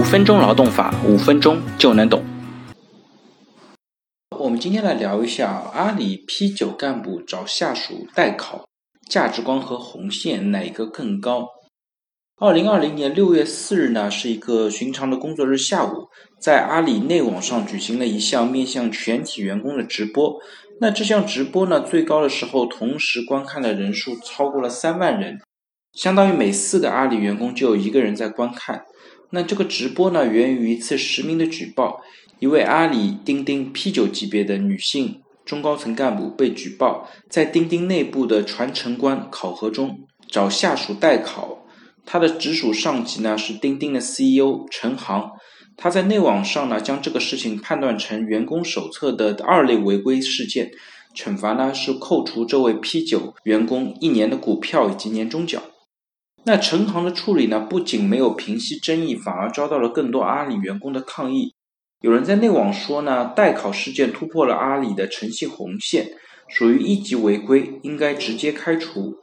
五分钟劳动法，五分钟就能懂。我们今天来聊一下阿里 P 九干部找下属代考，价值观和红线哪一个更高？二零二零年六月四日呢，是一个寻常的工作日下午，在阿里内网上举行了一项面向全体员工的直播。那这项直播呢，最高的时候同时观看的人数超过了三万人，相当于每四个阿里员工就有一个人在观看。那这个直播呢，源于一次实名的举报，一位阿里钉钉 P 九级别的女性中高层干部被举报，在钉钉内部的传承关考核中找下属代考，他的直属上级呢是钉钉的 CEO 陈航，他在内网上呢将这个事情判断成员工手册的二类违规事件，惩罚呢是扣除这位 P 九员工一年的股票以及年终奖。那陈航的处理呢，不仅没有平息争议，反而遭到了更多阿里员工的抗议。有人在内网说呢，代考事件突破了阿里的诚信红线，属于一级违规，应该直接开除。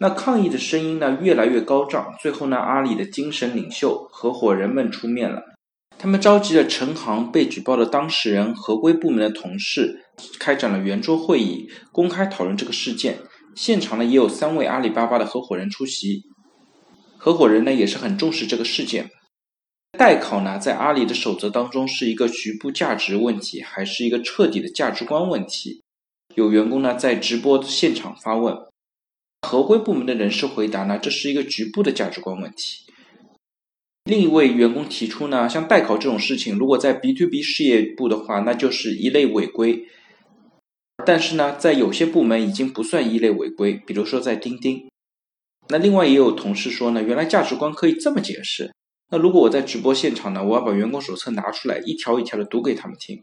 那抗议的声音呢，越来越高涨。最后呢，阿里的精神领袖合伙人们出面了，他们召集了陈航被举报的当事人、合规部门的同事，开展了圆桌会议，公开讨论这个事件。现场呢也有三位阿里巴巴的合伙人出席，合伙人呢也是很重视这个事件。代考呢在阿里的守则当中是一个局部价值问题，还是一个彻底的价值观问题？有员工呢在直播现场发问，合规部门的人士回答呢这是一个局部的价值观问题。另一位员工提出呢，像代考这种事情，如果在 B to B 事业部的话，那就是一类违规。但是呢，在有些部门已经不算一类违规，比如说在钉钉。那另外也有同事说呢，原来价值观可以这么解释。那如果我在直播现场呢，我要把员工手册拿出来，一条一条的读给他们听。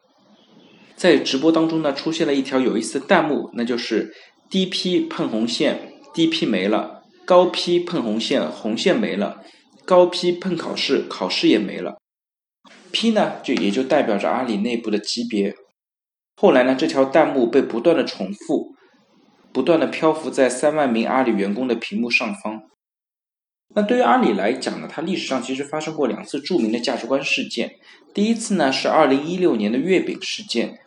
在直播当中呢，出现了一条有意思的弹幕，那就是低 P 碰红线，低 P 没了；高 P 碰红线，红线没了；高 P 碰考试，考试也没了。P 呢，就也就代表着阿里内部的级别。后来呢，这条弹幕被不断的重复，不断的漂浮在三万名阿里员工的屏幕上方。那对于阿里来讲呢，它历史上其实发生过两次著名的价值观事件。第一次呢是二零一六年的月饼事件，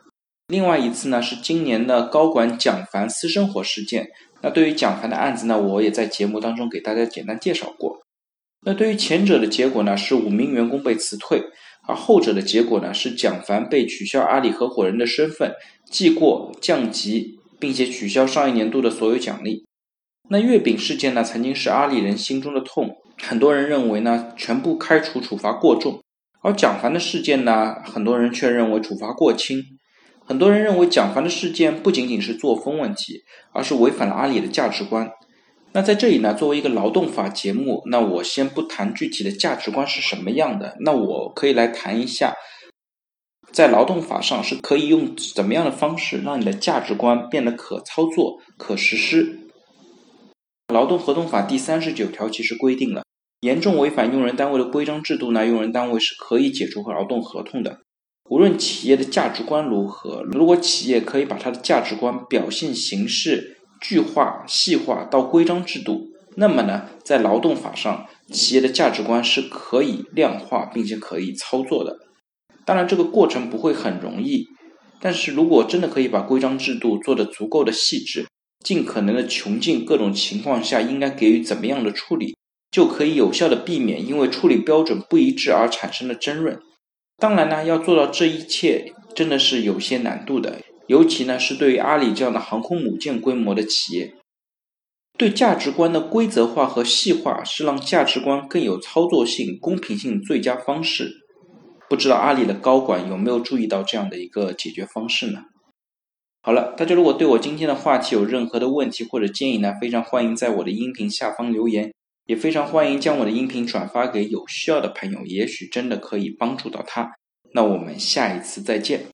另外一次呢是今年的高管蒋凡私生活事件。那对于蒋凡的案子呢，我也在节目当中给大家简单介绍过。那对于前者的结果呢，是五名员工被辞退。而后者的结果呢，是蒋凡被取消阿里合伙人的身份，记过、降级，并且取消上一年度的所有奖励。那月饼事件呢，曾经是阿里人心中的痛，很多人认为呢，全部开除处罚过重；而蒋凡的事件呢，很多人却认为处罚过轻。很多人认为蒋凡的事件不仅仅是作风问题，而是违反了阿里的价值观。那在这里呢，作为一个劳动法节目，那我先不谈具体的价值观是什么样的，那我可以来谈一下，在劳动法上是可以用怎么样的方式让你的价值观变得可操作、可实施。劳动合同法第三十九条其实规定了，严重违反用人单位的规章制度呢，用人单位是可以解除和劳动合同的。无论企业的价值观如何，如果企业可以把它的价值观表现形式。具化、细化到规章制度，那么呢，在劳动法上，企业的价值观是可以量化并且可以操作的。当然，这个过程不会很容易，但是如果真的可以把规章制度做得足够的细致，尽可能的穷尽各种情况下应该给予怎么样的处理，就可以有效的避免因为处理标准不一致而产生的争论。当然呢，要做到这一切，真的是有些难度的。尤其呢，是对于阿里这样的航空母舰规模的企业，对价值观的规则化和细化是让价值观更有操作性、公平性最佳方式。不知道阿里的高管有没有注意到这样的一个解决方式呢？好了，大家如果对我今天的话题有任何的问题或者建议呢，非常欢迎在我的音频下方留言，也非常欢迎将我的音频转发给有需要的朋友，也许真的可以帮助到他。那我们下一次再见。